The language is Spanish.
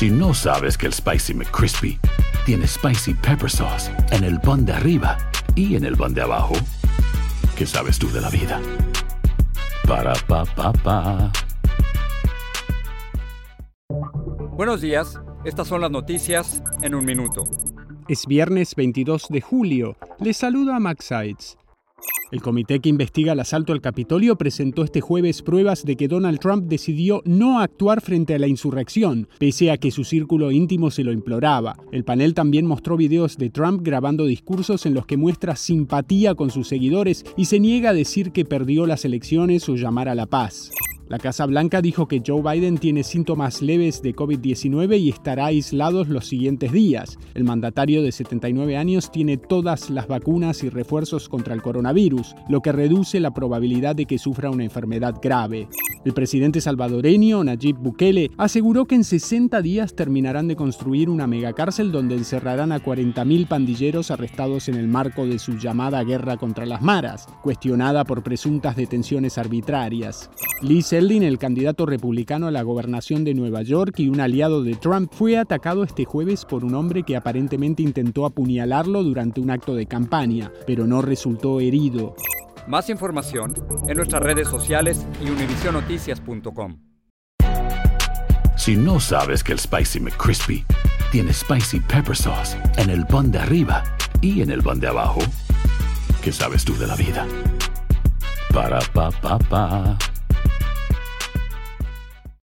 Si no sabes que el Spicy McCrispy tiene Spicy Pepper Sauce en el pan de arriba y en el pan de abajo, ¿qué sabes tú de la vida? Para, pa, pa, pa. Buenos días, estas son las noticias en un minuto. Es viernes 22 de julio. Les saluda Max Sides. El comité que investiga el asalto al Capitolio presentó este jueves pruebas de que Donald Trump decidió no actuar frente a la insurrección, pese a que su círculo íntimo se lo imploraba. El panel también mostró videos de Trump grabando discursos en los que muestra simpatía con sus seguidores y se niega a decir que perdió las elecciones o llamar a la paz. La Casa Blanca dijo que Joe Biden tiene síntomas leves de COVID-19 y estará aislado los siguientes días. El mandatario de 79 años tiene todas las vacunas y refuerzos contra el coronavirus, lo que reduce la probabilidad de que sufra una enfermedad grave. El presidente salvadoreño, Nayib Bukele, aseguró que en 60 días terminarán de construir una megacárcel donde encerrarán a 40.000 pandilleros arrestados en el marco de su llamada guerra contra las maras, cuestionada por presuntas detenciones arbitrarias. Zeldin, el candidato republicano a la gobernación de Nueva York y un aliado de Trump, fue atacado este jueves por un hombre que aparentemente intentó apuñalarlo durante un acto de campaña, pero no resultó herido. Más información en nuestras redes sociales y univisionoticias.com. Si no sabes que el Spicy McCrispy tiene Spicy Pepper Sauce en el pan de arriba y en el pan de abajo, ¿qué sabes tú de la vida? Para, pa, pa, pa.